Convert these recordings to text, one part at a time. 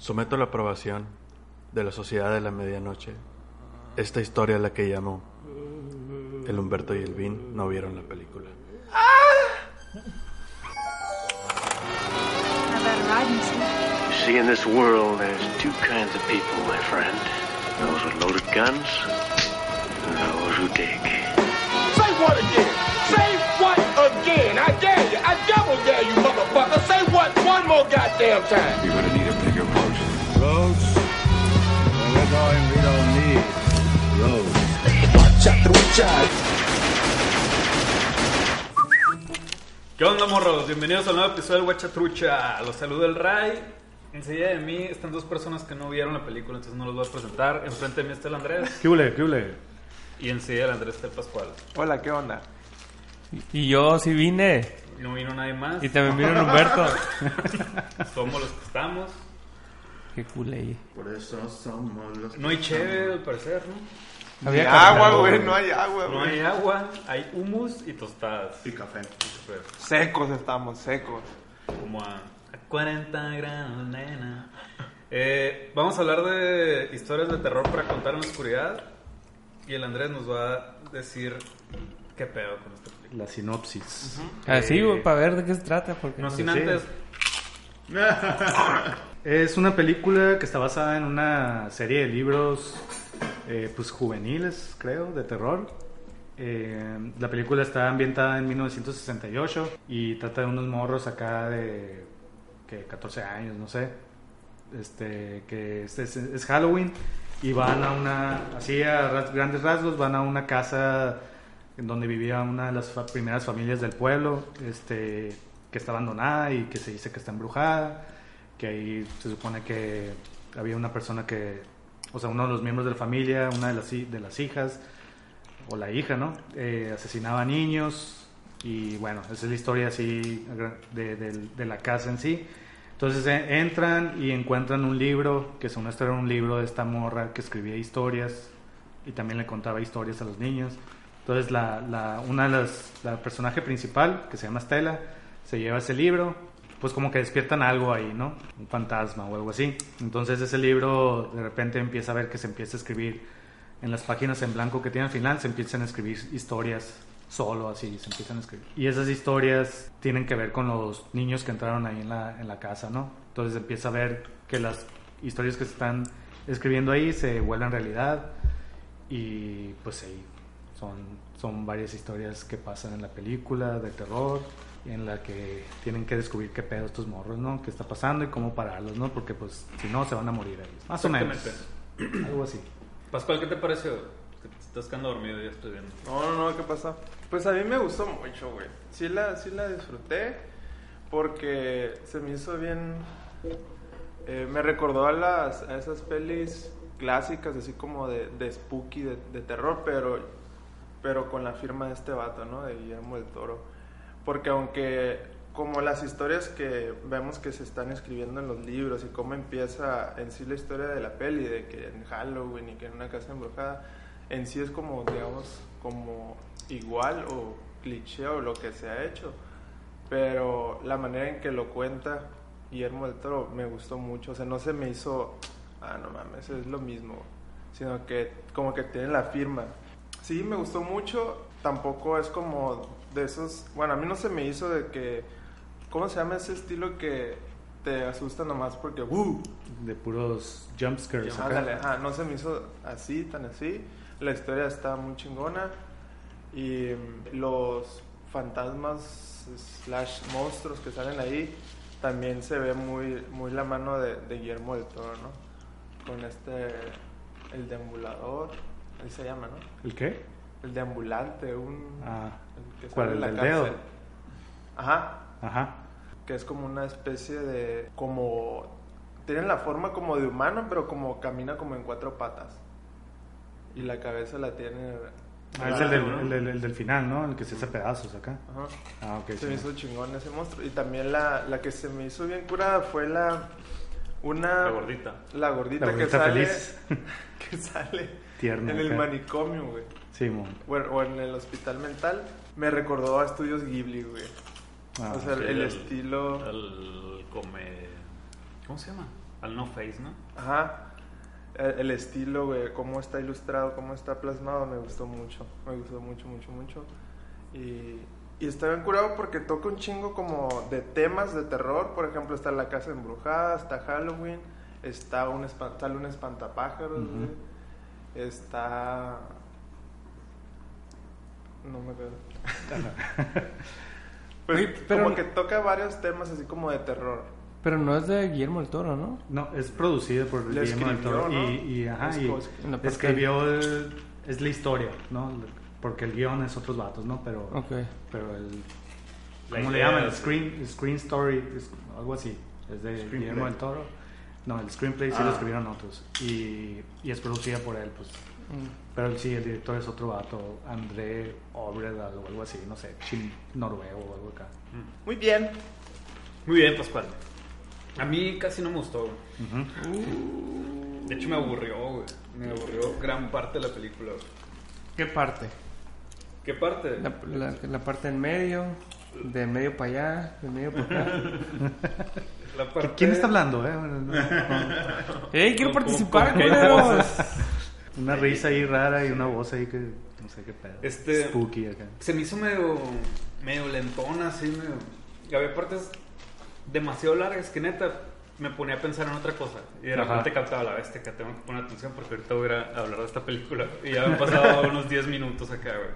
Someto la aprobación de la Sociedad de la Medianoche esta historia a la que llamo El Humberto y el Vin no vieron la película. You see, in this world, there's two kinds of people, my friend. Those with loaded guns and those who dig. Say what again? Say what again? I dare you. I double dare you, motherfucker. Say what one more goddamn time. You're gonna need a bigger boat. Roads? Well, we're going, we don't need roads. ¿Qué onda, morros? Bienvenidos al nuevo episodio del Huachatrucha. Los saluda el Ray. Enseguida de mí están dos personas que no vieron la película, entonces no los voy a presentar. Enfrente de mí está el Andrés ¿Qué hule, qué hule? y enseguida el Andrés está el Pascual. Hola, ¿qué onda? Y yo sí vine. No vino nadie más. Y también vino Humberto. Somos los que estamos. Qué culé. Por eso somos los No hay cheve, al parecer, ¿no? Ni Había agua, güey, no hay agua, No güey. hay agua, hay humus y tostadas. Y café. Secos estamos, secos. Como a, a 40 grados, nena. Eh, vamos a hablar de historias de terror para contar en la oscuridad. Y el Andrés nos va a decir qué pedo con esta película. La sinopsis. Así, güey, para ver de qué se trata. Porque No sin sé. antes. Es una película que está basada en una serie de libros eh, pues juveniles, creo, de terror. Eh, la película está ambientada en 1968 y trata de unos morros acá de que 14 años, no sé. Este, que es, Halloween y van a una, así a grandes rasgos, van a una casa en donde vivía una de las primeras familias del pueblo, este, que está abandonada y que se dice que está embrujada, que ahí se supone que había una persona que, o sea, uno de los miembros de la familia, una de las, de las hijas, o la hija, ¿no? Eh, asesinaba niños y bueno, esa es la historia así de, la casa en sí. Entonces eh, entran y encuentran un libro, que según esto era un libro de esta morra que escribía historias y también le contaba historias a los niños. Entonces la- una de las, la personaje principal, que se llama Stella, se lleva ese libro, pues como que despiertan algo ahí, ¿no? Un fantasma o algo así. Entonces ese libro de repente empieza a ver que se empieza a escribir en las páginas en blanco que tiene al final, se empiezan a escribir historias solo así, se empiezan a escribir. Y esas historias tienen que ver con los niños que entraron ahí en la, casa, ¿no? Entonces empieza a ver que las historias que se están escribiendo ahí se vuelven realidad y pues sí, son, son varias historias que pasan en la película de terror en la que tienen que descubrir qué pedo estos morros, ¿no? ¿Qué está pasando y cómo pararlos, ¿no? Porque pues si no se van a morir ahí. Más o menos. Algo así. Pascual, ¿qué te pareció? Que te estás quedando dormido, ya estoy viendo. No, no, no, ¿qué pasa? Pues a mí me gustó mucho, güey. Sí la, sí la disfruté porque se me hizo bien... eh, me recordó a, las, a esas pelis clásicas, así como de, de spooky, de, de terror, pero, pero con la firma de este vato, ¿no? De Guillermo del Toro. Porque aunque como las historias que vemos que se están escribiendo en los libros y cómo empieza en sí la historia de la peli, de que en Halloween y que en una casa embrujada, en sí es como, digamos, como igual o cliché o lo que se ha hecho. Pero la manera en que lo cuenta Guillermo del Toro me gustó mucho. O sea, no se me hizo, ah, no mames, es lo mismo. Sino que como que tiene la firma. Sí, me gustó mucho. Tampoco es como de esos, bueno, a mí no se me hizo de que, ¿cómo se llama ese estilo que te asusta nomás porque, ¡uh! De puros jumpscares. Ándale, ajá, no se me hizo así, tan así. La historia está muy chingona. Y mm, los fantasmas slash monstruos que salen ahí también se ve muy, muy la mano de, de Guillermo del Toro, ¿no? Con este, el deambulador, ahí se llama, ¿no? ¿El qué? El deambulante, un... Ah, ¿cuál, el la del dedo? cárcel. Ajá, Ajá. que es como una especie de como tienen la forma como de humano, pero como camina como en cuatro patas. Y la cabeza la tiene... Ah, es el del, el del- el del final, ¿no? El que se hace pedazos acá. Ajá. Ah, ok. Se sí. me hizo chingón ese monstruo. Y también la, la que se me hizo bien curada fue la... Una... La gordita. La gordita, La que gordita sale... feliz. que sale Tierna en el manicomio, güey. Simón. Bueno, o en el hospital mental. Me recordó a Estudios Ghibli, güey. Ah, o sea, Sí, el, el- estilo... Al come... ¿Cómo se llama? Al no face, ¿no? Ajá. El, el estilo, güey, cómo está ilustrado, cómo está plasmado, me gustó mucho. Me gustó mucho, mucho, mucho. Y, y está bien curado porque toca un chingo como de temas de terror. Por ejemplo, está La Casa Embrujada, está Halloween, está un, sale un espantapájaros, güey. Está... No me acuerdo. pues Oye, pero- como que toca varios temas así como de terror. Pero no es de Guillermo el Toro, ¿no? No, es producido por Le Guillermo del Toro. ¿no? Y, y, ajá, escribió el- es la historia, ¿no? Porque el guion es otros vatos, ¿no? Pero, Ok. pero el... La ¿Cómo le llaman? El es- screen, screen story, es algo así. Es de Screenplay. Guillermo del Toro. No, el screenplay sí Ah. lo escribieron otros. Y, y es producida por él, pues. Mm. Pero sí, el director es otro vato, André Obredal o algo así, no sé, chin, noruego o algo acá. Muy bien. Muy bien, Pascual. A mí casi no me gustó, güey. Ujú. De hecho, me aburrió, güey. Me aburrió gran parte de la película, güey. ¿Qué parte? ¿Qué parte? La, la- la parte en medio, de medio para allá, de medio para acá. La parte- ¿Quién está hablando, eh? ¡Ey, quiero ¿Cómo- participar, culeros! Una risa ahí rara y una voz ahí que no sé qué pedo. Este- Spooky acá. Se me hizo medio, medio lentona, así, medio... Y había partes demasiado largas que neta me ponía a pensar en otra cosa. Y de repente captaba la bestia que tengo que poner atención porque ahorita voy a hablar de esta película. Y ya me han pasado unos 10 minutos acá, güey.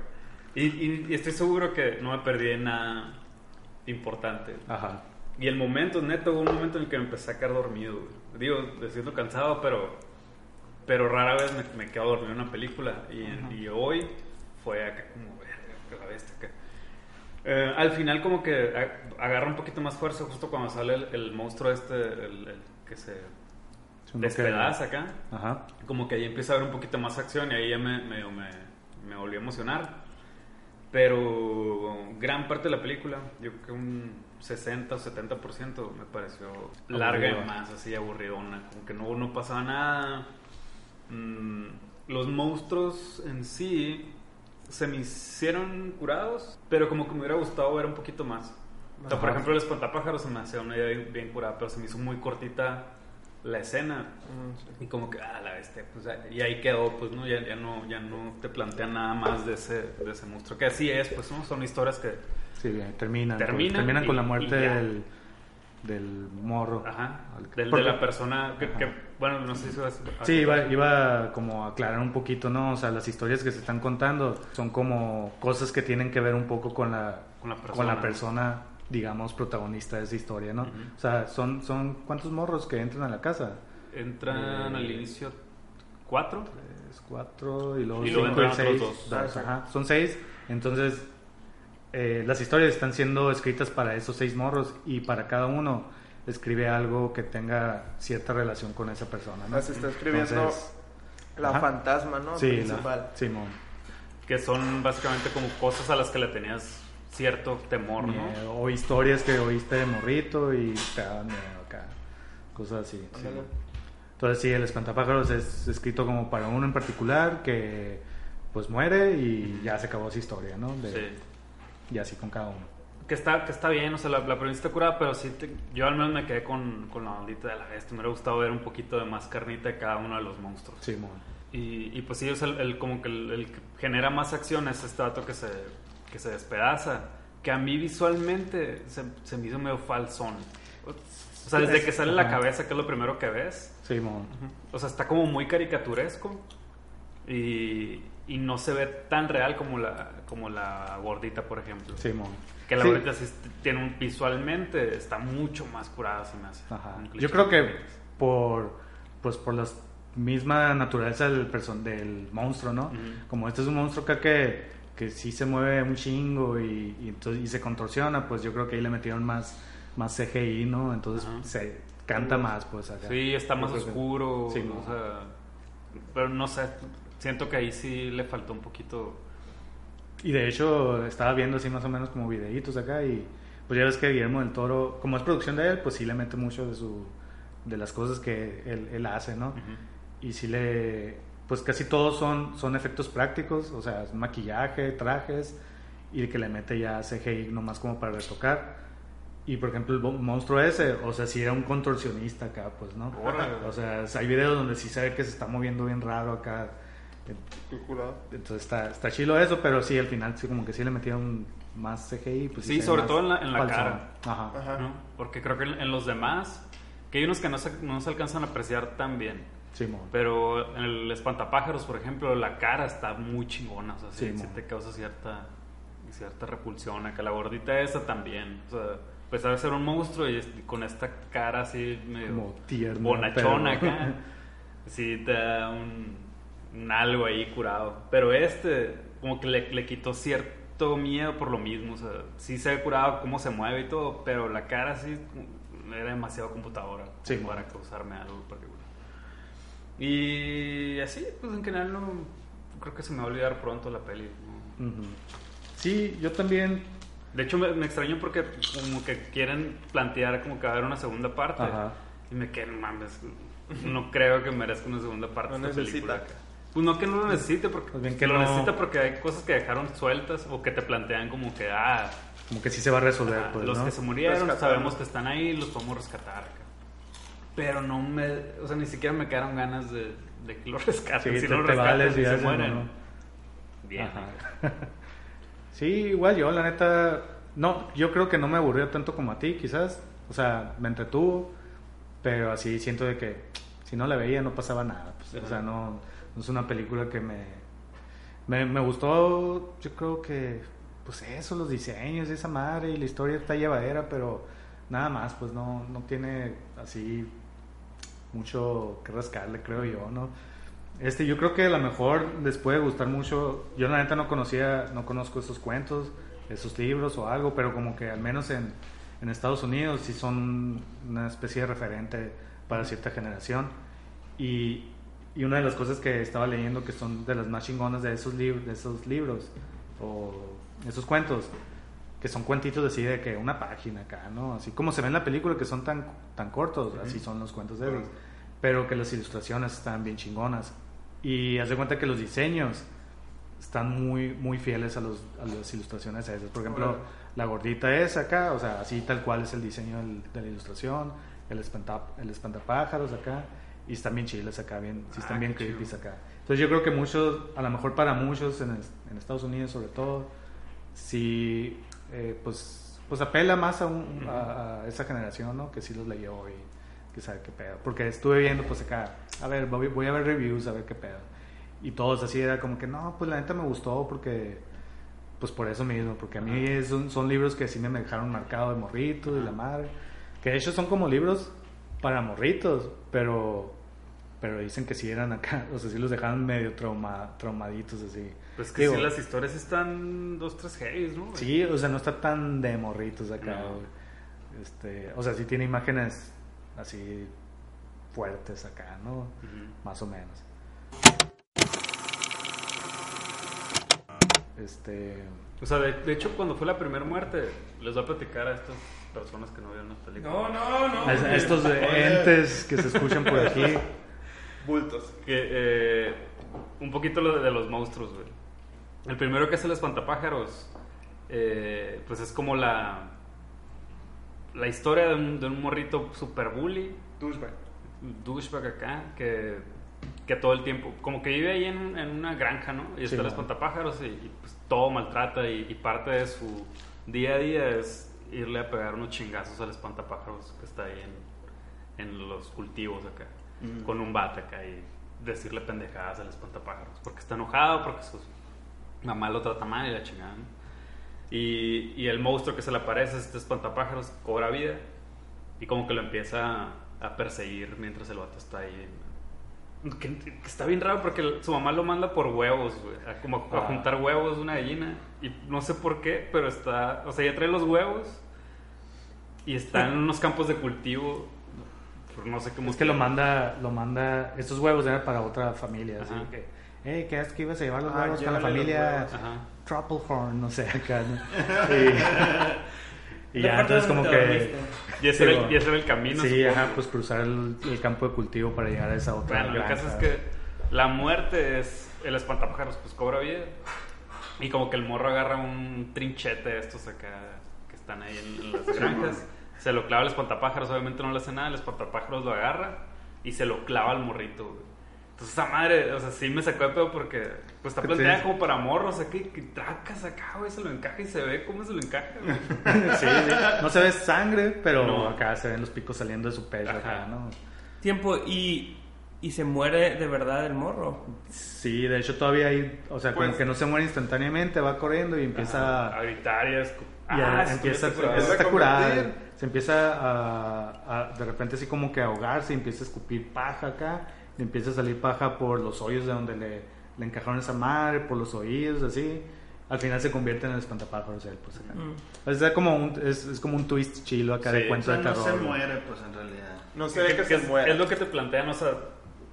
Y, y- y estoy seguro que no me perdí en nada importante. Ajá. Y el momento, neto, hubo un momento en el que me empecé a quedar dormido. güey. Digo, me siento cansado, pero, pero rara vez me, me quedo dormido en una película. Y, y hoy fue acá como, la bestia acá. Eh, al final como que a- agarra un poquito más fuerza justo cuando sale el, el monstruo este, el, el que se despedaza acá. Ajá. Como que ahí empieza a haber un poquito más acción y ahí ya me, me, me, me volvió a emocionar. Pero gran parte de la película, yo creo que un 60 o 70% me pareció larga y más, así aburridona. Como que no, no pasaba nada. Mm, los monstruos en sí se me hicieron curados, pero como que me hubiera gustado ver un poquito más. O sea, por ejemplo, el espantapájaros se me hacía una idea bien, bien curada, pero se me hizo muy cortita la escena. Mm. Y como que, ah, la bestia, pues y ahí quedó, pues no, ya, ya no, ya no te plantean nada más de ese, de ese monstruo. Que así es, pues ¿no? son historias que, Sí, terminan. Terminan con y- la muerte del, del morro. ajá, Al- del, de la persona que, bueno, no sé si vas a- Sí, iba, iba como a aclarar un poquito, ¿no? O sea, las historias que se están contando son como cosas que tienen que ver un poco con la, Con la persona. con la persona, digamos, protagonista de esa historia, ¿no? O sea, son, son ¿cuántos morros que entran a la casa? Entran al inicio cuatro. Tres, cuatro y luego Y luego cinco y seis. dos. Ah, ajá. Son seis. Entonces, eh, las historias están siendo escritas para esos seis morros y para cada uno escribe algo que tenga cierta relación con esa persona, ¿no? Se está escribiendo Entonces, la ajá. fantasma, ¿no? sí, Principal. la, Simón. Que son básicamente como cosas a las que le tenías cierto temor, ¿no? O historias que oíste de morrito y te daban miedo acá. Cosas así. sí. Entonces sí, el espantapájaros es escrito como para uno en particular que pues muere y ya se acabó esa historia, ¿no? De- Sí. Y así con cada uno. Que está, que está bien, o sea, la, la premisa está curada, pero sí, te- yo al menos me quedé con, con la ondita de la bestia. Me hubiera gustado ver un poquito de más carnita de cada uno de los monstruos. Simón. Y, y pues sí, o sea, el, el- como que el, el que genera más acción es este dato que se, que se despedaza. Que a mí visualmente se, se me hizo medio falsón. O sea, desde que sale la cabeza, que es lo primero que ves. Simón. O sea, está como muy caricaturesco. Y, y no se ve tan real como la, como la gordita, por ejemplo. Simón. Que la Sí. gordita sí tiene un visualmente, está mucho más curada, se me hace. Ajá. Yo creo que por pues por la misma naturaleza del person del monstruo, ¿no? Como este es un monstruo acá que, que sí se mueve un chingo y, y entonces, y se contorsiona, pues yo creo que ahí le metieron más, más CGI, ¿no? Entonces se canta más, pues acá. Sí, está más que- oscuro. Sí, o sea, pero no sé, siento que ahí sí le faltó un poquito. Y de hecho, estaba viendo así más o menos como videitos acá y pues ya ves que Guillermo del Toro, como es producción de él, pues sí le mete mucho de su de las cosas que él, él hace, ¿no? Y sí le pues casi todos son son efectos prácticos, o sea, maquillaje, trajes y el que le mete ya CGI nomás como para retocar. Y por ejemplo, el mo- monstruo ese, o sea, sí era un contorsionista acá, pues, ¿no? Órale. O sea, hay videos donde sí se ve que se está moviendo bien raro acá. Entonces está, está chilo eso, pero sí, al final sí como que sí le metieron más CGI. Pues, Sí, sobre todo en la- en la cara. Ajá. Ajá. ¿no? Porque creo que en, en los demás, que hay unos que no se, no se alcanzan a apreciar tan bien. Simón. Pero en el espantapájaros, por ejemplo, la cara está muy chingona. O sea, sí, Sí, sí te causa cierta, cierta repulsión. Acá la gordita esa también. O sea, a pesar de ser un monstruo y con esta cara así medio Como tierna, bonachona pero- acá, sí te da un algo ahí curado. Pero este, como que le, le quitó cierto miedo por lo mismo. O sea, sí se ve curado cómo se mueve y todo, pero la cara sí era demasiado computadora Sí, para causarme algo particular. Y así, pues en general no creo que se me va a olvidar pronto la peli. Sí, yo también. De hecho me, me extraño porque como que quieren plantear como que va a haber una segunda parte. Ajá. Y me quedo, mames, no creo que merezca una segunda parte No esta película. Pues no que no lo necesite, porque Pues bien que que lo no. necesita porque hay cosas que dejaron sueltas o que te plantean como que, ah, Como que sí se va a resolver, pues, los ¿no? que se murieron sabemos que están ahí los podemos rescatar pero no me o sea ni siquiera me quedaron ganas de, de que los rescaten Sí, si te- no los te rescatan vales y y se mueren ¿no? bien sí, igual yo, la neta, no, yo creo que no me aburrió tanto como a ti, quizás. O sea, me entretuvo, pero así siento de que si no la veía no pasaba nada. pues, o sea, no es una película que me, me, me gustó, yo creo que, pues eso, los diseños y esa madre y la historia está llevadera, pero nada más, pues no, no tiene así mucho que rascarle, creo yo, ¿no? Este, yo creo que a lo mejor les puede gustar mucho. Yo la neta no conocía, no conozco esos cuentos, esos libros o algo, pero como que al menos en, en Estados Unidos sí son una especie de referente para cierta generación. Y, y una de las cosas que estaba leyendo que son de las más chingonas de esos, lib- de esos libros o esos cuentos, que son cuentitos así de que una página acá, ¿no? Así como se ve en la película que son tan, tan cortos, así son los cuentos de ellos, pero que las ilustraciones están bien chingonas. Y haz de cuenta que los diseños están muy, muy fieles a, los, a las ilustraciones esas. Por ejemplo, la gordita es acá, o sea, así tal cual es el diseño del- de la ilustración, el, espanta, el espantapájaros acá, y están bien chiles acá, bien, sí están Ah, bien creepy acá. Entonces yo creo que muchos, a lo mejor para muchos en, en Estados Unidos sobre todo, sí, eh, pues, pues apela más a, un- a- a esa generación, ¿no? Que sí los leyó y que sabe qué pedo. Porque estuve viendo pues acá, a ver, voy, voy a ver reviews, a ver qué pedo. Y todos así era como que, no, pues la neta me gustó porque, pues por eso mismo, porque a mí son libros que sí me dejaron marcado de morrito y la madre. Que de hecho son como libros para morritos, pero pero dicen que sí eran acá, o sea, sí los dejaban medio trauma, traumaditos así. pues que Digo, sí las historias están dos tres heavies no Sí, o sea, no está tan de morritos acá. No. Este, o sea, sí tiene imágenes así fuertes acá, ¿no? Más o menos. Este, o sea de, de hecho cuando fue la primera muerte les voy a platicar a estas personas que no vieron las películas No, no, no. a, a estos entes que se escuchan por aquí. Bultos. que eh, un poquito lo de, de los monstruos, güey. El primero que es el espantapájaros, eh, pues es como la la historia de un, de un morrito super bully, Douchebag. douchebag acá, que, que todo el tiempo, como que vive ahí en, en una granja, ¿no? Y está Sí, el ¿no? espantapájaros y, y, pues todo maltrata y, y parte de su día a día es irle a pegar unos chingazos al espantapájaros que está ahí en, en los cultivos acá, con un bate acá y decirle pendejadas al espantapájaros, porque está enojado, porque su mamá lo trata mal y la chingada, ¿no? Y, y el monstruo que se le aparece, este espantapájaros, cobra vida y como que lo empieza a perseguir mientras el vato está ahí. Que, que está bien raro porque su mamá lo manda por huevos, güey, a como a Ah. juntar huevos de una gallina. Y no sé por qué, pero está, o sea, ya trae los huevos y está en unos campos de cultivo no sé qué Es que lo manda, lo manda, estos huevos eran para otra familia, así que, hey, ¿qué es que ibas a llevar los Ah, huevos con la familia. Trufflehorn, no sé, acá, ¿no? Y, y ya, entonces como que. Y ese, Sí, era el, y ese era el camino. sí, supongo. ajá, pues cruzar el, el campo de cultivo para llegar a esa otra Bueno, el caso es que la muerte es. El espantapájaros, pues cobra vida. Y como que el morro agarra un trinchete de estos acá están ahí en, en las granjas. Se lo clava al espantapájaros, obviamente no le hace nada. El espantapájaros lo agarra y se lo clava al morrito, güey. Entonces esa madre, o sea, sí me sacó de pedo porque pues está Sí. planteada como para morros, acá, y que tracas acá, güey, se lo encaja y se ve cómo se lo encaja, güey. Sí, sí. no se ve sangre, pero No. acá se ven los picos saliendo de su pecho, acá, ¿no? Tiempo y, y se muere de verdad el morro. Sí, de hecho todavía hay, o sea, como Pues- que no se muere instantáneamente, va corriendo y empieza a gritar y a escu- y a- Ah, sí, empieza, a a curar, se empieza a, a- de repente así como que a ahogarse, y empieza a escupir paja acá, y empieza a salir paja por los hoyos de donde le, le encajaron esa madre, por los oídos, así. Al final se convierte en el espantapájaros él, pues acá. Mm. Es, como un, es, es como un twist chilo acá Sí, de O cuento sea, de no terror. se güey. muere, pues en realidad. No se ve que, que se es, muera. es lo que te plantean, o sea,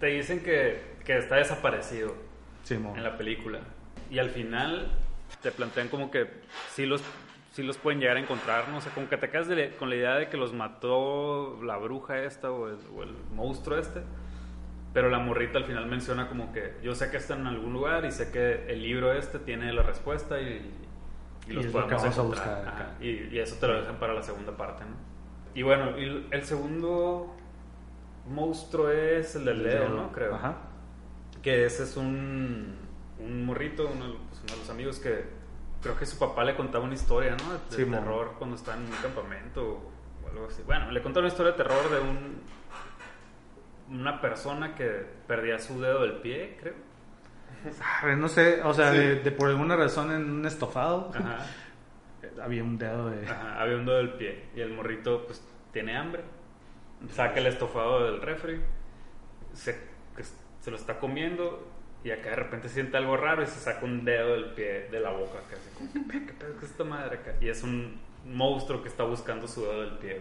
te dicen que, que está desaparecido Simón. en la película. Y al final te plantean como que sí los, sí los pueden llegar a encontrar, ¿no? O sea, como que te quedas de con la idea de que los mató la bruja esta o el, o el monstruo este. Pero la morrita al final menciona como que yo sé que está en algún lugar y sé que el libro este tiene la respuesta y, y los Y es lo que podemos a buscar Ajá. Y, y eso te lo dejan para la segunda parte, ¿no? Y bueno, y el segundo monstruo es el del dedo, ¿no? Creo. Ajá. Que ese es un, un morrito, uno, de- pues, uno de los amigos que creo que su papá le contaba una historia, ¿no? De, de Sí, terror cuando está en un campamento o algo así. Bueno, le contó una historia de terror de un una persona que perdía su dedo del pie, creo. No sé, o sea, Sí. de, de por alguna razón en un estofado Ajá. había un dedo de... Ajá, había un dedo del pie y el morrito pues tiene hambre. Saca el estofado del refri, se, que se lo está comiendo y acá de repente siente algo raro y se saca un dedo del pie de la boca acá, así como, ¿qué pedo, qué pedo, qué es esta madre acá? Y es un monstruo que está buscando su dedo del pie,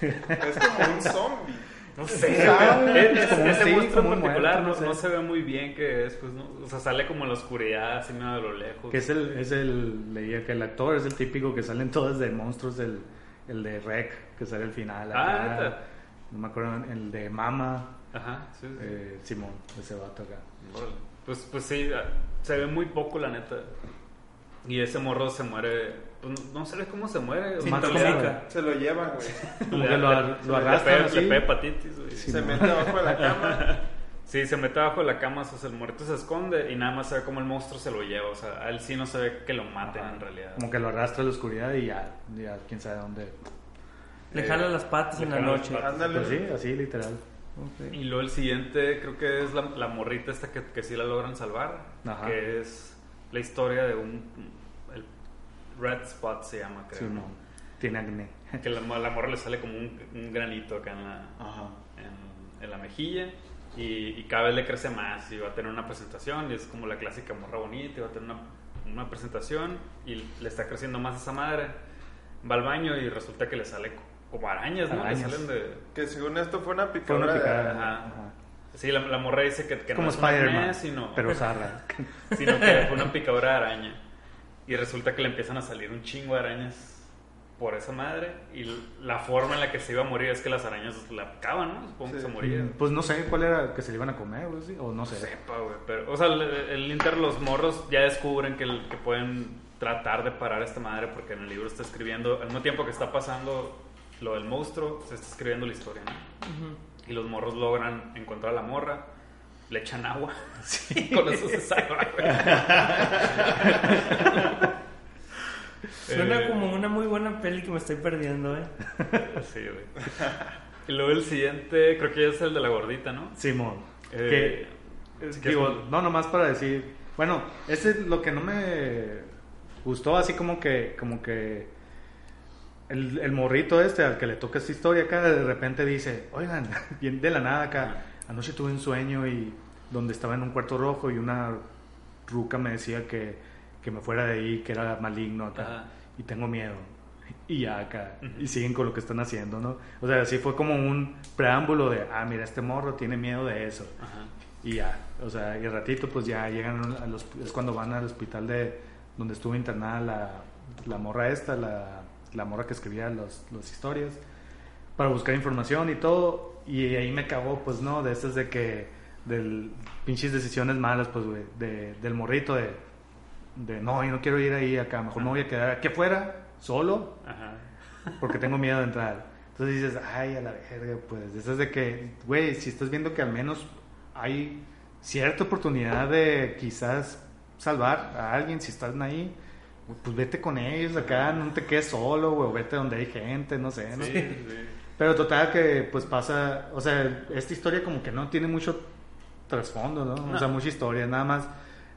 güey. Es como un zombie. No sé. Es- como un- ese sí, monstruo como particular muerto, no, no no sé. se ve muy bien qué es, pues, ¿no? O sea, sale como en la oscuridad, así medio de lo lejos. Que es el, es el, leía que el actor es el típico que salen todas de monstruos del, el de Rec, que sale al final. Ah, acá. ¿neta? no me acuerdo, el de Mama, Ajá, sí, sí. eh, Simón, ese vato acá. Órale. Pues, pues sí, ah, se ve muy poco la neta. Y ese morro se muere, pues no, sé cómo se muere. Como- Se lo llevan, güey. Como que lo, ar- lo arrastran le, así. le pega hepatitis, güey. Sí. Se mete abajo de la cama. Sí, se mete abajo de la cama, o sea, el muerto se esconde y nada más se ve como el monstruo se lo lleva. O sea, a él sí no se ve que lo maten Ajá. en realidad. Como que lo arrastra a la oscuridad y ya, ya quién sabe dónde. Le Eh, jala las patas en la noche. Ándale. Pues sí, así literal. Y luego el siguiente creo que es la, la morrita esta que, que sí la logran salvar. Ajá. Que es la historia de un... El Red Spot se llama, creo. Simón. Tiene acné. Que la, la morra le sale como un, un granito acá en la, Ajá. en, en la mejilla y, y cada vez le crece más y va a tener una presentación y es como la clásica morra bonita y va a tener una, una presentación y le está creciendo más esa madre. Va al baño y resulta que le sale co- como arañas, ¿no? Arañas. Le salen de... Que según esto fue una Fue picadura. una de- picada. Ajá. Ajá. Sí, la, la morra dice que, que Como no es un Spider-Man, acné, sino, pero zarra. sino que fue una picadura de araña. Y resulta que le empiezan a salir un chingo de arañas por esa madre y la forma en la que se iba a morir es que las arañas la picaban, ¿no? Supongo que Sí. se moría. Pues no sé cuál era que se le iban a comer, o, así, o no sé. sepa, güey, pero, o sea, el, el Inter, los morros ya descubren que, el- que pueden tratar de parar a esta madre porque en el libro está escribiendo, al mismo tiempo que está pasando lo del monstruo, se está escribiendo la historia, ¿no? Y los morros logran encontrar a la morra, le echan agua, y con eso se salva, güey. Suena Eh, como una muy buena peli que me estoy perdiendo, ¿eh? Sí, güey. Y luego el siguiente, creo que ya es el de la gordita, ¿no? Simón. Eh, que, si digo, no, nomás para decir. Bueno, ese es lo que no me gustó, así como que, como que el, el morrito este al que le toca esta historia acá, de repente dice, oigan, bien de la nada acá, anoche tuve un sueño y donde estaba en un cuarto rojo y una ruca me decía que, que me fuera de ahí, que era maligno acá, Ajá. y tengo miedo. y ya acá, y siguen con lo que están haciendo, ¿no? O sea, así fue como un preámbulo de, ah, mira, este morro tiene miedo de eso. Ajá. Y ya, o sea, y al ratito pues ya llegan a los, es cuando van al hospital de donde estuvo internada la, la morra esta, la, la morra que escribía los, las historias, para buscar información y todo, y ahí me cagó, pues no, de esas de que, del pinches decisiones malas, pues, güey, de, del morrito de, de, no, yo no quiero ir ahí acá, mejor me voy a quedar aquí afuera, solo, Ajá. porque tengo miedo de entrar. Entonces dices, ay, a la verga, pues, eso es de que, güey, si estás viendo que al menos hay cierta oportunidad de quizás salvar a alguien, si están ahí, pues vete con ellos acá, no te quedes solo, güey, o vete donde hay gente, no sé, ¿no? Sí, sí. Pero total que, pues pasa, o sea, esta historia como que no tiene mucho trasfondo, ¿no? O No. sea, mucha historia, nada más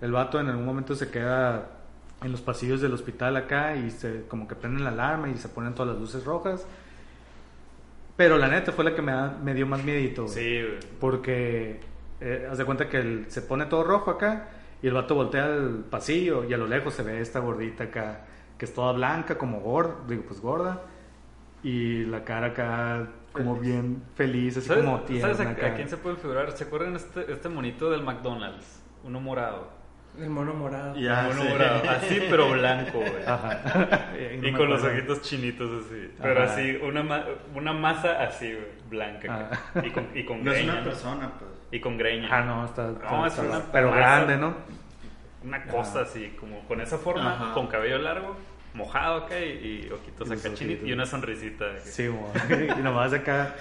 el vato en algún momento se queda en los pasillos del hospital acá y se como que prenden la alarma y se ponen todas las luces rojas. Pero la neta fue la que me, da- me dio más miedito. Sí, güey. Porque eh, haz de cuenta que el- se pone todo rojo acá y el vato voltea al pasillo y a lo lejos se ve esta gordita acá que es toda blanca como gorda, digo pues gorda y la cara acá como bien feliz, así ¿Sabes, como tierna ¿sabes a, a quién se puede figurar? ¿Se acuerdan este, este monito del McDonald's? Uno morado. El mono morado. Ya, Uno sí. morado. Así, pero blanco, güey. Ajá. Y con los ojitos chinitos así. Pero Ajá. así, una, ma- una masa así, güey, blanca. Y con, y con No es greña. una persona, pues. Y con greña. Ah, no, está, está- No, es una pero masa. grande, ¿no? Una cosa así, como con esa forma, Ajá. con cabello largo, mojado acá y, y ojitos acá chinitos y una sonrisita. Sí, mo. y nomás acá.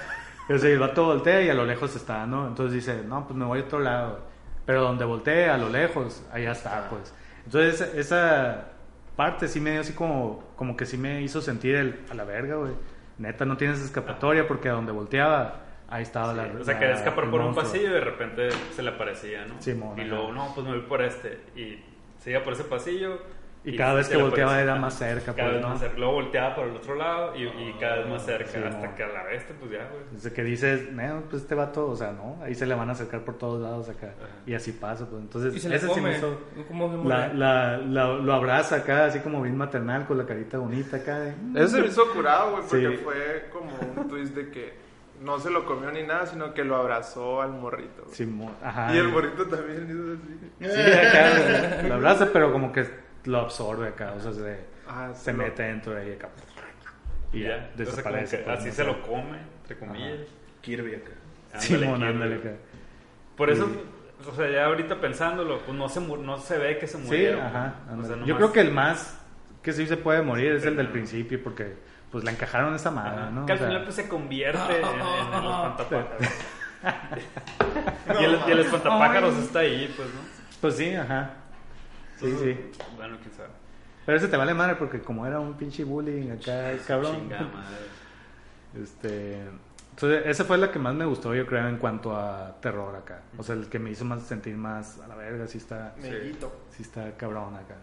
O sea, el vato voltea y a lo lejos está, ¿no? Entonces dice, no, pues me voy a otro lado. Pero donde voltee, a lo lejos, allá está, pues. Entonces, esa- parte sí me dio así como, como que sí me hizo sentir el, a la verga, güey. Neta, no tienes escapatoria porque a donde volteaba, ahí estaba la. O sea, quería escapar por un pasillo y de repente se le aparecía, ¿no? Simón, y ajá. luego, no, pues me voy por este. Y se iba por ese pasillo. Y cada vez que volteaba era más cerca, Cada pues, vez ¿no? más cerca. Luego volteaba por el otro lado y, y cada vez más cerca. Sí, hasta que a la bestia, pues ya, güey. Desde que dices, no, pues este vato, o sea, no, ahí se le van a acercar por todos lados acá. Y así pasa, pues. Entonces, Y se le ese sí me hizo. ¿Cómo se La, la, la- lo abraza acá, así como bien maternal, con la carita bonita acá. de, "Mm". Eso se me hizo curado, güey, porque Sí. fue como un twist de que no se lo comió ni nada, sino que lo abrazó al morrito. Sí, mo- ajá. Y el morrito también hizo así. Sí, acá lo abraza, pero como que lo absorbe acá, o sea, se, Ah, se lo- mete dentro de ahí acá. Y ya, Entonces, como desaparece. que pues, así no se lo come, entre comillas. Kirby acá. Sí, Ándale, mon, Kirby. ándale acá. Por eso, o sea, ya ahorita pensándolo, pues no se, mu- no se ve que se Sí, murieron. ajá. O ándale. sea, Yo nomás- creo que el más que sí se puede morir es el del Ajá. principio, porque pues le encajaron esa madre, Ajá. ¿no? Que al O sea, final pues se convierte en, en el espantapájaros. y, el, y el espantapájaros está ahí, pues, ¿no? Pues sí, ajá. Sí, Entonces, sí. Bueno, quién sabe. Pero ese te vale madre porque como era un pinche bullying acá, cabrón. Chingada madre. Este, entonces, esa fue la que más me gustó, yo creo, en cuanto a terror acá. O sea, el que me hizo más sentir más a la verga, sí está, Mellito. sí está cabrón acá.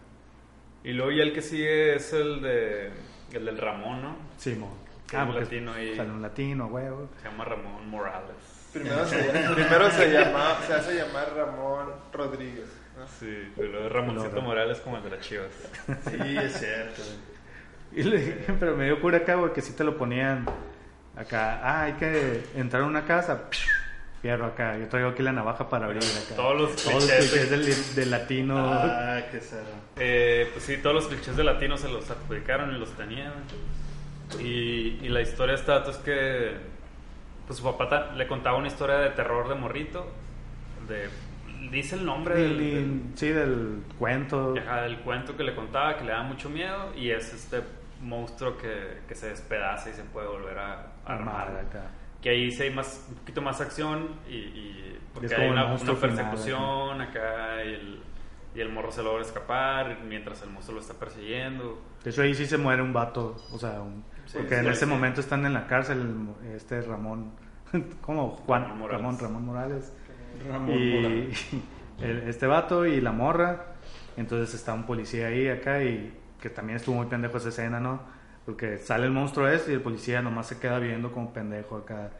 Y luego ya el que sigue es el de el del Ramón, ¿no? Sí, mo. Es un latino ahí. Sale un latino, huevo. Se llama Ramón Morales. Primero se, primero se llama, se hace llamar Ramón Rodríguez. ¿No? Sí, pero Ramoncito Luego. Morales como el de las chivas. Sí, es cierto. Y le- pero me dio cura acá, güey, que sí te lo ponían acá. Ah, hay que entrar a una casa. Fierro acá. Yo traigo aquí la navaja para abrir acá. Todos los Todos los clichés clichés del, del latino. Ah, qué cerdo. Eh, pues sí, todos los clichés de latino se los adjudicaron y los tenían. Y, y la historia está, es que pues su papá ta- le contaba una historia de terror de morrito. De, dice el nombre del, Del- sí, del cuento. ajá, del cuento que le contaba, que le da mucho miedo. Y es este monstruo que, que se despedaza y se puede volver a, a armar. acá. Que ahí sí hay más, un poquito más acción y, y porque Es hay una, una final, persecución acá y el, y el morro se logra escapar mientras el monstruo lo está persiguiendo. De hecho, ahí sí se muere un vato. O sea, un- Sí, porque sí, en ese sí. momento están en la cárcel este Ramón. ¿Cómo? Juan. Ramón Morales. Ramón, Ramón Morales. Ramón y el- este vato y la morra. Entonces está un policía ahí acá y que también estuvo muy pendejo esa escena, ¿no? Porque sale el monstruo ese y el policía nomás se queda viendo como pendejo acá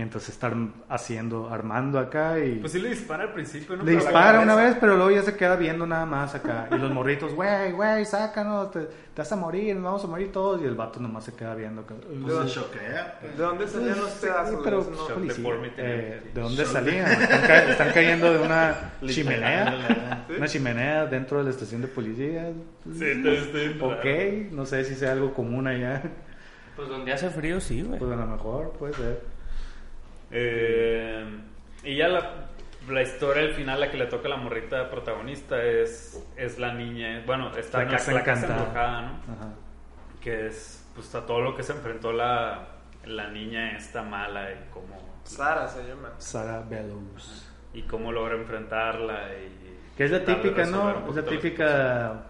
mientras están haciendo, armando acá y... Pues sí le dispara al principio, ¿no? Le Pero dispara una vez, pero luego ya se queda viendo nada más acá. Y los morritos, güey, güey, sácanos, te, te vas a morir, nos vamos a morir todos. Y el vato nomás se queda viendo. que- Pues se choquea, ¿De dónde salían los Sí, pedazos? pero Eso no- pues, policía. deformity. Eh, ¿De dónde salían? Están, ca- están cayendo de una chimenea. ¿Sí? Una chimenea dentro de la estación de policía. Sí, entonces. Ok, no sé si sea algo común allá. Pues donde hace frío, sí, güey. Pues a lo mejor puede ser. Eh, y ya la, la historia al final, la que le toca a la morrita protagonista es, es la niña. Bueno, está La en la, casa embrujada, ¿no? Ajá. Que es pues a todo lo que se enfrentó la, la niña esta mala y cómo, Sara se llama. Sarah Bellows. y cómo logra enfrentarla. Y Que es la típica, ¿no? Es la típica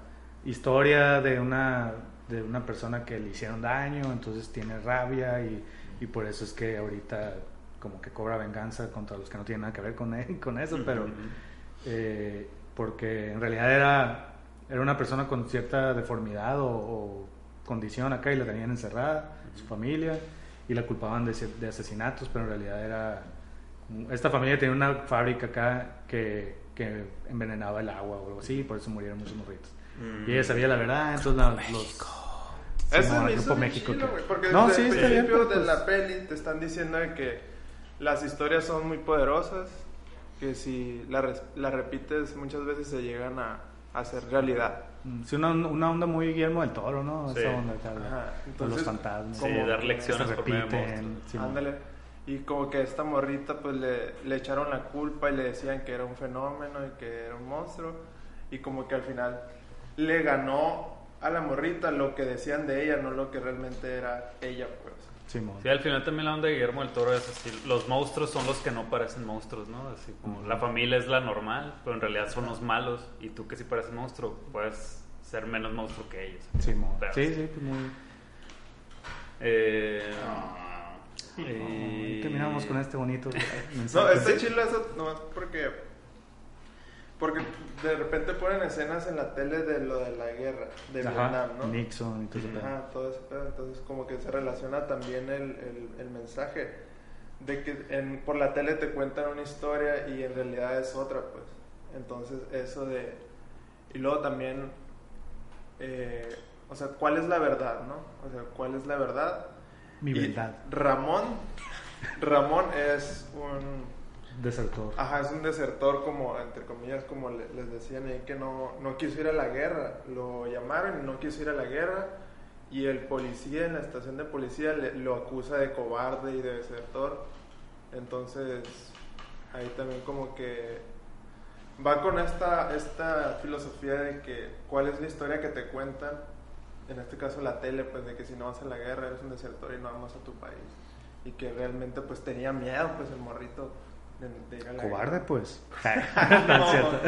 historia de una, de una persona que le hicieron daño, entonces tiene rabia y, y por eso es que ahorita como que cobra venganza contra los que no tienen nada que ver con, él- con eso, pero eh, porque en realidad era, era una persona con cierta deformidad o, o condición acá y la tenían encerrada, su familia, y la culpaban de, de asesinatos, pero en realidad era... Esta familia tenía una fábrica acá que, que envenenaba el agua o algo así, y por eso murieron muchos morritos. Y ella sabía la verdad, entonces la- los... Eso me el hizo Grupo México chilo, que- Porque No, desde sí, el está bien, principio pero de pues- la peli te están diciendo que las historias son muy poderosas, que si la, res- la repites muchas veces se llegan a, a hacer realidad. Mm, Sí, una, una onda muy Guillermo del Toro, ¿no? Sí. Esa onda Ajá, de los entonces, fantasmas. Sí, como dar lecciones se por medio de repiten. Simón. Ándale. Y como que esta morrita pues le, le echaron la culpa y le decían que era un fenómeno y que era un monstruo. Y como que al final le ganó a la morrita lo que decían de ella, no lo que realmente era ella pues. Simón. Sí, al final también la onda de Guillermo del Toro es así. Los monstruos son los que no parecen monstruos, ¿no? Así como la familia es la normal, pero en realidad son los malos. Y tú que sí pareces monstruo, puedes ser menos monstruo que ellos. Simón. Pero- Sí, sí, pues muy... Eh, Y y- terminamos con este bonito No, mensaje. está chilo eso nomás porque porque de repente ponen escenas en la tele de lo de la guerra de Ajá, Vietnam, ¿no? Nixon y todo pedo. Ajá, todo pedo. Entonces, como que se relaciona también el, el, el mensaje de que en, por la tele te cuentan una historia y en realidad es otra, pues. Entonces, eso de. Y luego también. eh, o sea, ¿cuál es la verdad, no? O sea, ¿cuál es la verdad? Mi verdad. Ramón. Ramón es un. Desertor. Ajá, es un desertor como, entre comillas, como le- les decían ahí, que no, no quiso ir a la guerra. Lo llamaron y no quiso ir a la guerra. Y el policía en la estación de policía lo acusa de cobarde y de desertor. Entonces, ahí también como que va con esta, esta filosofía de que cuál es la historia que te cuentan. En este caso la tele, pues de que si no vas a la guerra eres un desertor y no vas a tu país. Y que realmente pues tenía miedo pues el morrito de, de Cobarde, pues. No. es cierto.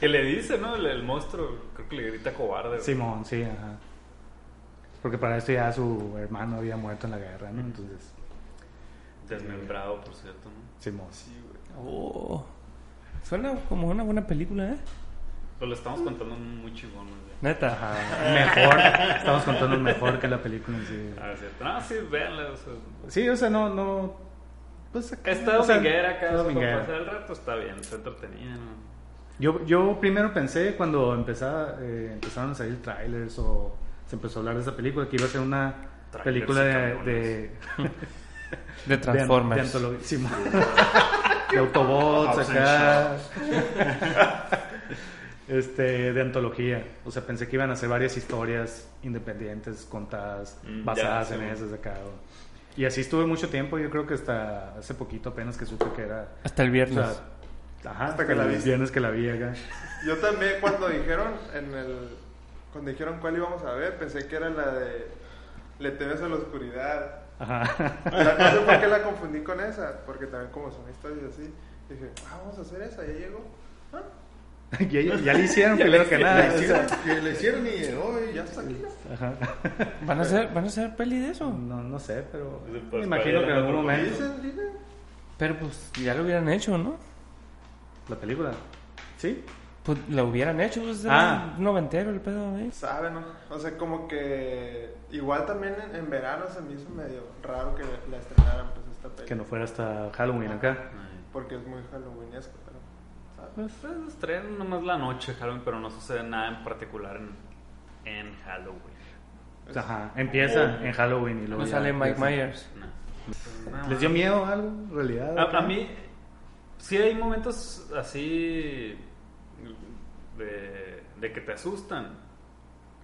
Que le dice, ¿no? El, el monstruo, creo que le grita cobarde. Simón, sí, ajá. Porque para esto ya su hermano había muerto en la guerra, ¿no? Entonces, Desmembrado, por cierto, ¿no? Simón. Sí, güey. Oh. Suena como una buena película, ¿eh? Pero le estamos contando muy chingón, güey. Neta. Ajá. Mejor, estamos contando mejor que la película en sí. Ah, cierto. No, sí, véanla. O sea, Sí, o sea, no, no. Pues acá, Está o sea, dominguera acá, está para dominguera. pasar el rato está bien, está entretenida, ¿no? Yo, yo primero pensé cuando empezaba, eh, empezaron a salir trailers o se empezó a hablar de esa película que iba a ser una Trailers película de, de, De Transformers. de, antolo- sí, de Autobots acá. este, de antología. O sea, pensé que iban a ser varias historias independientes contadas, Mm, basadas ya, en sí. esas de acá. o- Y así estuve mucho tiempo. Yo creo que hasta hace poquito apenas que supe que era. Hasta el o viernes. sea, ajá, Hasta que la viste. viernes que la vi acá. Yo también cuando dijeron en el cuando dijeron cuál íbamos a ver, pensé que era la de Le temes a la oscuridad. Ajá. La- no sé por qué la confundí con esa, porque también como son historias así, dije, ah, vamos a hacer esa, ya llegó. Ah, ya, le hicieron Ya primero le que nada. Le o hicieron, sea, que le hicieron y ya está aquí. Ajá. ¿Van a hacer, van a hacer peli de eso? No, no sé, pero Pues, me imagino que en algún momento. Pero pues ya lo hubieran hecho, ¿no? la película. ¿Sí? Pues lo hubieran hecho, pues Ah. noventero el pedo, ¿eh? Sabe, ¿no? O sea, como que igual también en, en verano se me hizo medio raro que la estrenaran pues esta peli. Que no fuera hasta Halloween acá. Porque es muy halloweenesco, Pues estreno nomás la noche, Halloween, pero no sucede nada en particular en, en Halloween. Ajá, empieza en Halloween y luego No ya sale Mike. Myers. No. ¿Les dio miedo algo, en realidad? A, a mí, sí hay momentos así de, de que te asustan,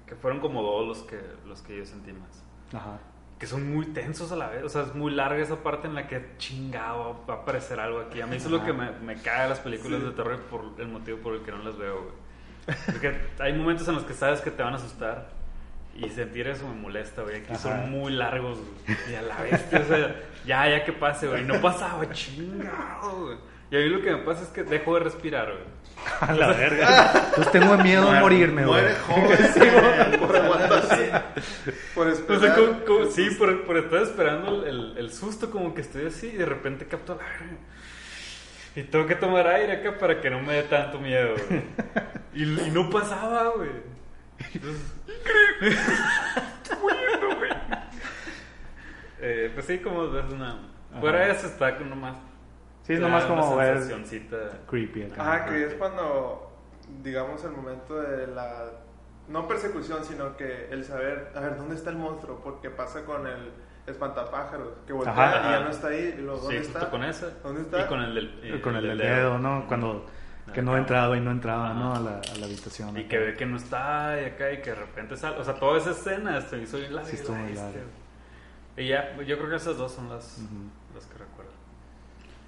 que fueron como dos los que, los que yo sentí más. Ajá. Que son muy tensos a la vez, o sea, es muy larga esa parte en la que chingado va a aparecer algo aquí. A mí eso es lo que me, me cae de las películas de terror por el motivo por el que no las veo, güey. Porque hay momentos en los que sabes que te van a asustar y sentir eso me molesta, güey. Aquí Ajá. son muy largos, güey. Y a la vez, o sea, ya, ya que pase, güey. No pasaba, chingado, güey. Y a mí lo que me pasa es que dejo de respirar, güey. A la verga. Entonces tengo miedo de morirme, güey. Muere joven, por aguantarse. Por O esperar. sea, como- como- sí, por, por estar esperando el, el- el susto, como que estoy así y de repente capto la verga. Y tengo que tomar aire acá para que no me dé tanto miedo, güey. Y, y no pasaba, güey. Entonces, muriendo, güey. Eh, pues sí, como ves una. Fuera de eso está nomás. Sí, es nomás como ver creepy acá. Ajá, que es cuando, digamos, el momento de la. No persecución, sino que el saber, a ver, ¿dónde está el monstruo? Porque pasa con el espantapájaros, que voltea Ajá, y ya no está ahí. Y luego, ¿dónde Sí, está? justo con esa. ¿Dónde está? Y con el del, eh, con el del del dedo, ¿no? Cuando que no entraba y no entraba, Ajá. ¿no? A la, a la habitación. Y acá. que ve que no está y acá y que de repente sale. O sea, toda esa escena se hizo bien larga. Sí, estuvo muy larga. Y ya, yo creo que esas dos son las, las que recuerdo.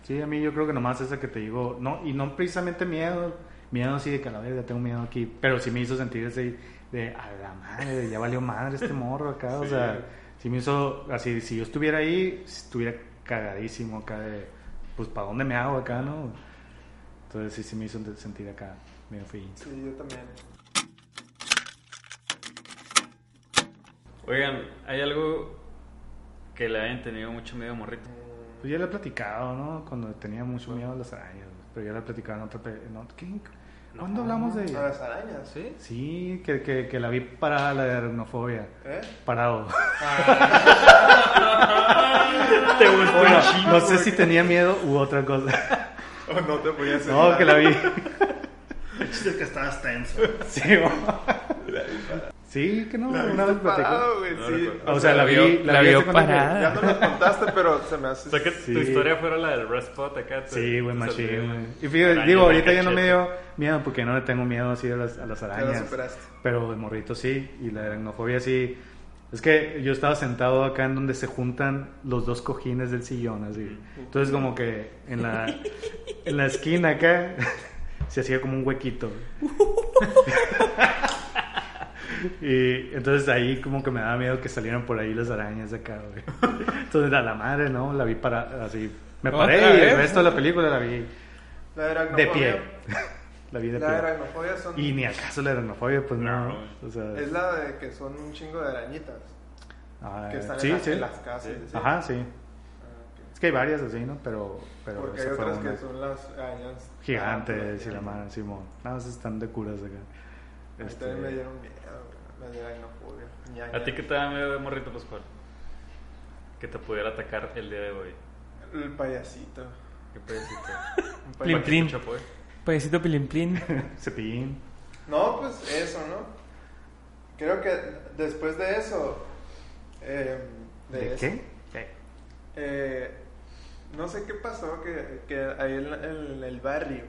Sí, a mí yo creo que nomás esa que te digo, no, y no precisamente miedo, miedo así de que a la verga tengo miedo aquí, pero sí me hizo sentir ese de a la madre, ya valió madre este morro acá, o sea, sí me hizo así, si yo estuviera ahí, estuviera cagadísimo acá de, pues, ¿para dónde me hago acá, no? Entonces sí, sí me hizo sentir acá medio feíto. Sí, yo también. Oigan, ¿hay algo que le hayan tenido mucho miedo a morrito? Pues ya le he platicado, ¿no? Cuando tenía mucho miedo a las arañas, pero ya le he platicado en otra... en otra- ¿qué? ¿Cuándo hablamos de...? A las arañas. ¿Sí? Sí, que, que, que la vi parada, la de aracnofobia. ¿Eh? Parado. Te gustó Bueno, no sé si tenía miedo u otra cosa. Oh, no te voy a hacer No, que la vi. Es que estabas tenso. Sí. Sí que no, La una vez parado, güey, No sí. O sea, la vi, la, la vi vio parada. Ya no lo contaste, pero se me hace... O sea, que Sí. tu historia fuera la del Red Spot acá. te- Sí, güey, machín, güey. Y fíjate, araña digo, ahorita ya no me dio miedo porque no le tengo miedo así a las, a las Ya arañas. superaste. Pero de morrito sí, y la aracnofobia sí. Es que yo estaba sentado acá en donde se juntan los dos cojines del sillón, así. Entonces como que en la, en la esquina acá se hacía como un huequito. Y entonces ahí como que me daba miedo que salieran por ahí las arañas de acá, güey. Entonces a la madre, ¿no? La vi para así. Me ¿Otra paré y el resto de la película la vi La de pie. La vi de La pie. aracnofobia son... Y ni acaso la aracnofobia, pues no. No, O sea, Es la de que son un chingo de arañitas. ah, Que están sí, en, las, sí. en las casas. ¿sí? Ajá, sí. Ah. Es que hay varias así, ¿no? Pero, pero Porque hay otras una que son las arañas... gigantes y la madre madre, Simón. Nada más están de curas acá. Este, me dieron miedo, de aracnofobia. Ñaña. ¿A ti qué te da miedo de morrito, Pascual? Que te pudiera atacar el día de hoy. El payasito. ¿Qué pedacito? Un payasito. plin. Chapoy. Payasito pilín plin. Cepillín. No, pues eso, ¿no? Creo que después de eso... eh, ¿De eso, qué? eh, no sé qué pasó, que, que ahí en, en el barrio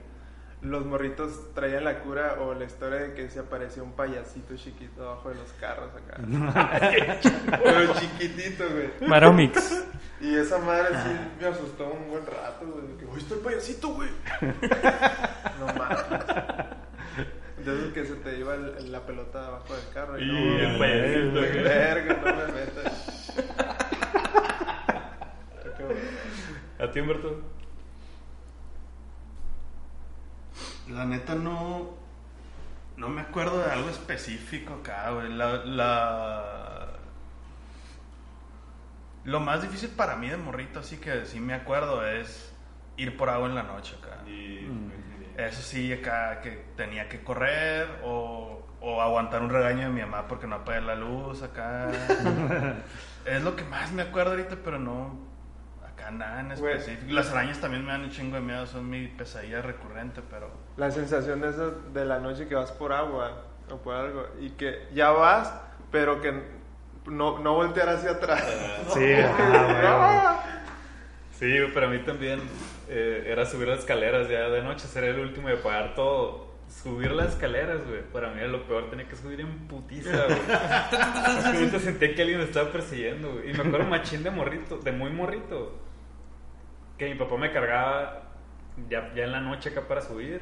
los morritos traían la cura o la historia de que se apareció un payasito chiquito abajo de los carros acá. Pero chiquitito, güey. Maromix. Y esa madre sí me asustó un buen rato, güey. Que, "Uy, está el payasito, güey. no mames. Esos que se te iba el- la pelota abajo del carro. Y, Y no, el payasito, güey, güey. Verga, no me metas. ¿A ti, Humberto? La neta no. No me acuerdo de algo específico acá, güey. La, la- Lo más difícil para mí de morrito, así que sí me acuerdo, es ir por agua en la noche acá. Eso sí, acá que tenía que correr o, o aguantar un regaño de mi mamá porque no apagué la luz acá. es lo que más me acuerdo ahorita, pero no. acá nada en Güey. específico. Las arañas también me dan un chingo de miedo, son mi pesadilla recurrente, pero... La sensación esa de la noche que vas por agua o por algo y que ya vas, pero que no, no voltear hacia atrás. Sí, ajá, Sí, güey, pero a mí también eh, era subir las escaleras ya de noche, ser el último de pagar todo. Subir las escaleras, güey, para mí era lo peor, tenía que subir en putiza, güey. Ahorita sentía que alguien me estaba persiguiendo, güey. Y me acuerdo machín de morrito, de muy morrito, que mi papá me cargaba ya, ya en la noche acá para subir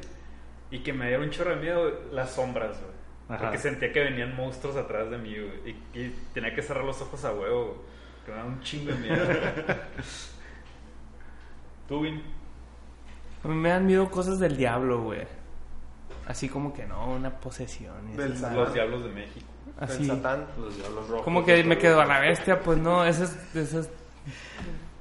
y que me diera un chorro de miedo las sombras, güey. Ajá. Porque sentía que venían monstruos atrás de mí, güey. Y, y tenía que cerrar los ojos a huevo, güey. Que me daba un chingo de miedo. ¿Tú, Vin? A mí me dan miedo cosas del diablo, güey. Así como que no, una posesión. Del Satán. Los Diablos de México. El Así. Satán. Los Diablos Rojos. Como que me quedo a la bestia, pues no, esas, esas,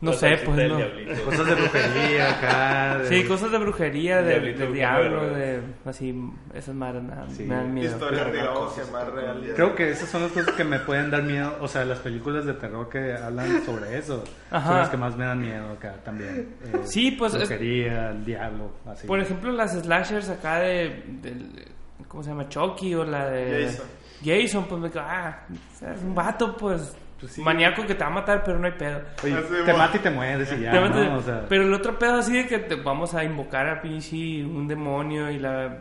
no sé, pues no. Cosas de brujería acá. de- Sí, cosas de brujería, de, de con diablo, de así, esas madres me dan, Sí. me dan miedo. Historias, digamos, que más reales. Creo que esas son las cosas que me pueden dar miedo. O sea, las películas de terror que hablan sobre eso Ajá. son las que más me dan miedo acá también. Eh, Sí, pues, es- Brujería, el diablo, así. Por ejemplo, las slashers acá de, del- ¿cómo se llama? Chucky o la de Jason. Jason, pues me quedo, ah, es un vato, pues, maníaco que te va a matar, pero no hay pedo. Oye, te mata y te mueres y ya, Te metes- ¿no? O sea, Pero el otro pedo así de que te vamos a invocar a pinche un demonio y la,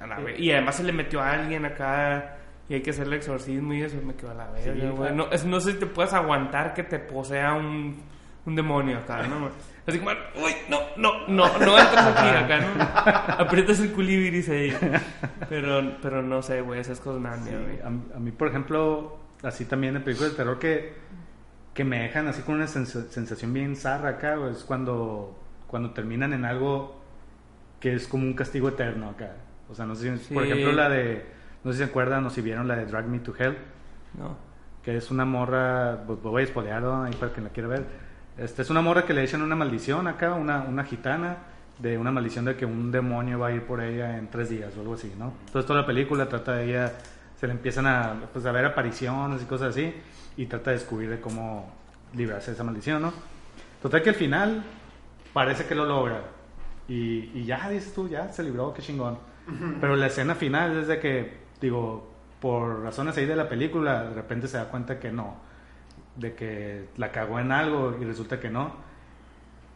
a la ve- y además se le metió a alguien acá y hay que hacerle exorcismo y eso me quedó a la verga, Sí, claro. No, sé si te puedes aguantar que te posea un, un demonio acá, ¿no? Así como, uy, no, no, no, no entras aquí acá, ¿no? Aprietas el culibiris ahí. Pero, pero no sé, güey, esas cosas me dan miedo, güey. a, a mí, por ejemplo, así también en películas de terror que, que me dejan así con una sens- sensación bien zarra acá, es cuando, cuando terminan en algo que es como un castigo eterno acá. O sea, no sé si, por ejemplo, la de, no sé si se acuerdan o si vieron la de Drag Me to Hell. No. que es una morra, pues voy a spoilear ¿no? ahí para quien la quiera ver. Este, es una morra que le echan una maldición acá, una, una gitana, de una maldición de que un demonio va a ir por ella en tres días o algo así, ¿no? Entonces toda la película trata de ella, se le empiezan a, pues, a ver apariciones y cosas así, y trata de descubrir de cómo librarse de esa maldición, ¿no? Total que al final parece que lo logra. Y, y ya dices tú, ya se libró, qué chingón. Pero la escena final es de que, digo, por razones ahí de la película, de repente se da cuenta que no. De que la cagó en algo y resulta que no.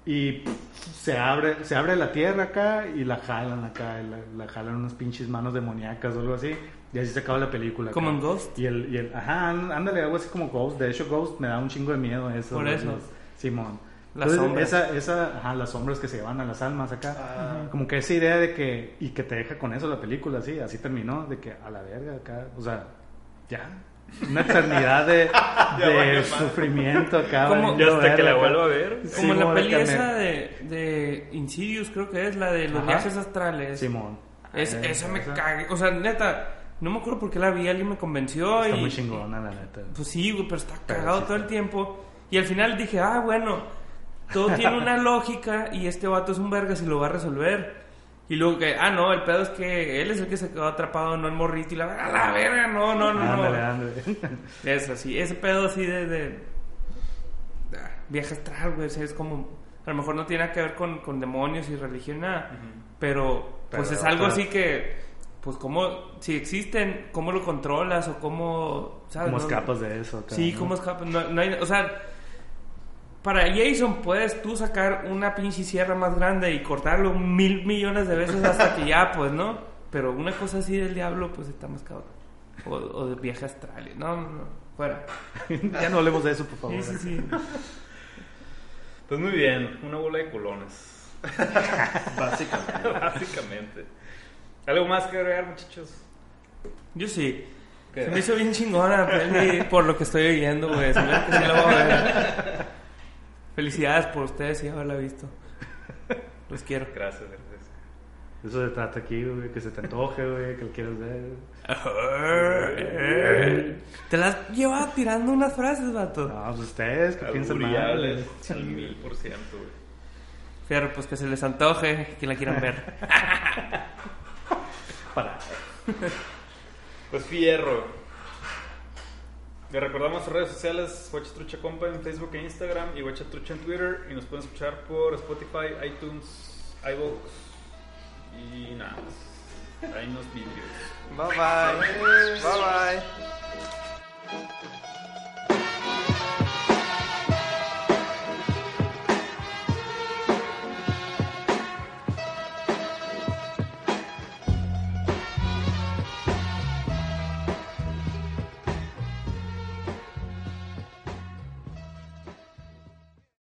Y pff, se abre, se abre la tierra acá y la jalan acá, la, la jalan unas pinches manos demoníacas o algo así. Y así se acaba la película. Como en Ghost. Y el, y el, ajá, ándale, algo así como Ghost. De hecho, Ghost me da un chingo de miedo eso. Por eso. los- Simón. Las Entonces, sombras. Esa, esa, ajá, las sombras que se llevan a las almas acá. Como que esa idea de que, y que te deja con eso la película, así, así terminó, de que a la verga acá, o sea, ya. Una eternidad de, de sufrimiento acá. Como- Ya hasta que la vuelva a ver. Como la mo, peli esa de, de Insidious, creo que es, la de los Ajá. viajes astrales. Simón. Es, Eh, esa me cague. O sea, neta, no me acuerdo por qué la vi, alguien me convenció. Está y, muy chingona, la neta. Pues sí, güey, pero está Pero cagado sí todo el tiempo. Y al final dije, ah, bueno, todo tiene una lógica y este vato es un verga si lo va a resolver. Y luego que, ah, no, el pedo es que él es el que se quedó atrapado, no el morrito. Y la verga, a la verga, no, no, no, Ándale, no. ándale. Es así, ese pedo así de, de ah, viaje astral, güey, o sea, es como, a lo mejor no tiene que ver con, con demonios y religión, nada, pero pues Pero, es algo pero- así que, pues cómo, si existen, cómo lo controlas o cómo, ¿sabes? ¿Cómo No- escapas de eso? Sí, no? cómo escapas, no, no hay, o sea, para Jason puedes tú sacar una pinche sierra más grande y cortarlo mil millones de veces hasta que ya, pues, ¿no? Pero una cosa así del diablo, pues está más cabrón. O, o de viaje astral. No, no, no. Fuera. ya no hablemos de eso, por favor. Sí, sí, sí. Pues muy bien, una bola de culones. Básicamente. Básicamente. ¿Algo más que agregar, muchachos? Yo sí. ¿Qué? Se me hizo bien chingona peli por lo que estoy oyendo, güey. Se me hace que sí la voy a ver. Felicidades por ustedes y haberla visto. Los quiero. Gracias, gracias. Eso se trata aquí, güey, que se te antoje, güey, que lo quieras ver. Te las llevaba tirando unas frases, vato. No, pues ustedes, que piensan mal. Al mil por ciento, güey. Fierro, pues que se les antoje, que la quieran ver. Para. Pues fierro. Les recordamos sus redes sociales, Trucha Compa en Facebook e Instagram y Trucha en Twitter. Y nos pueden escuchar por Spotify, iTunes, iVoox y nada más. Ahí nos vídeos. Bye bye. Bye bye.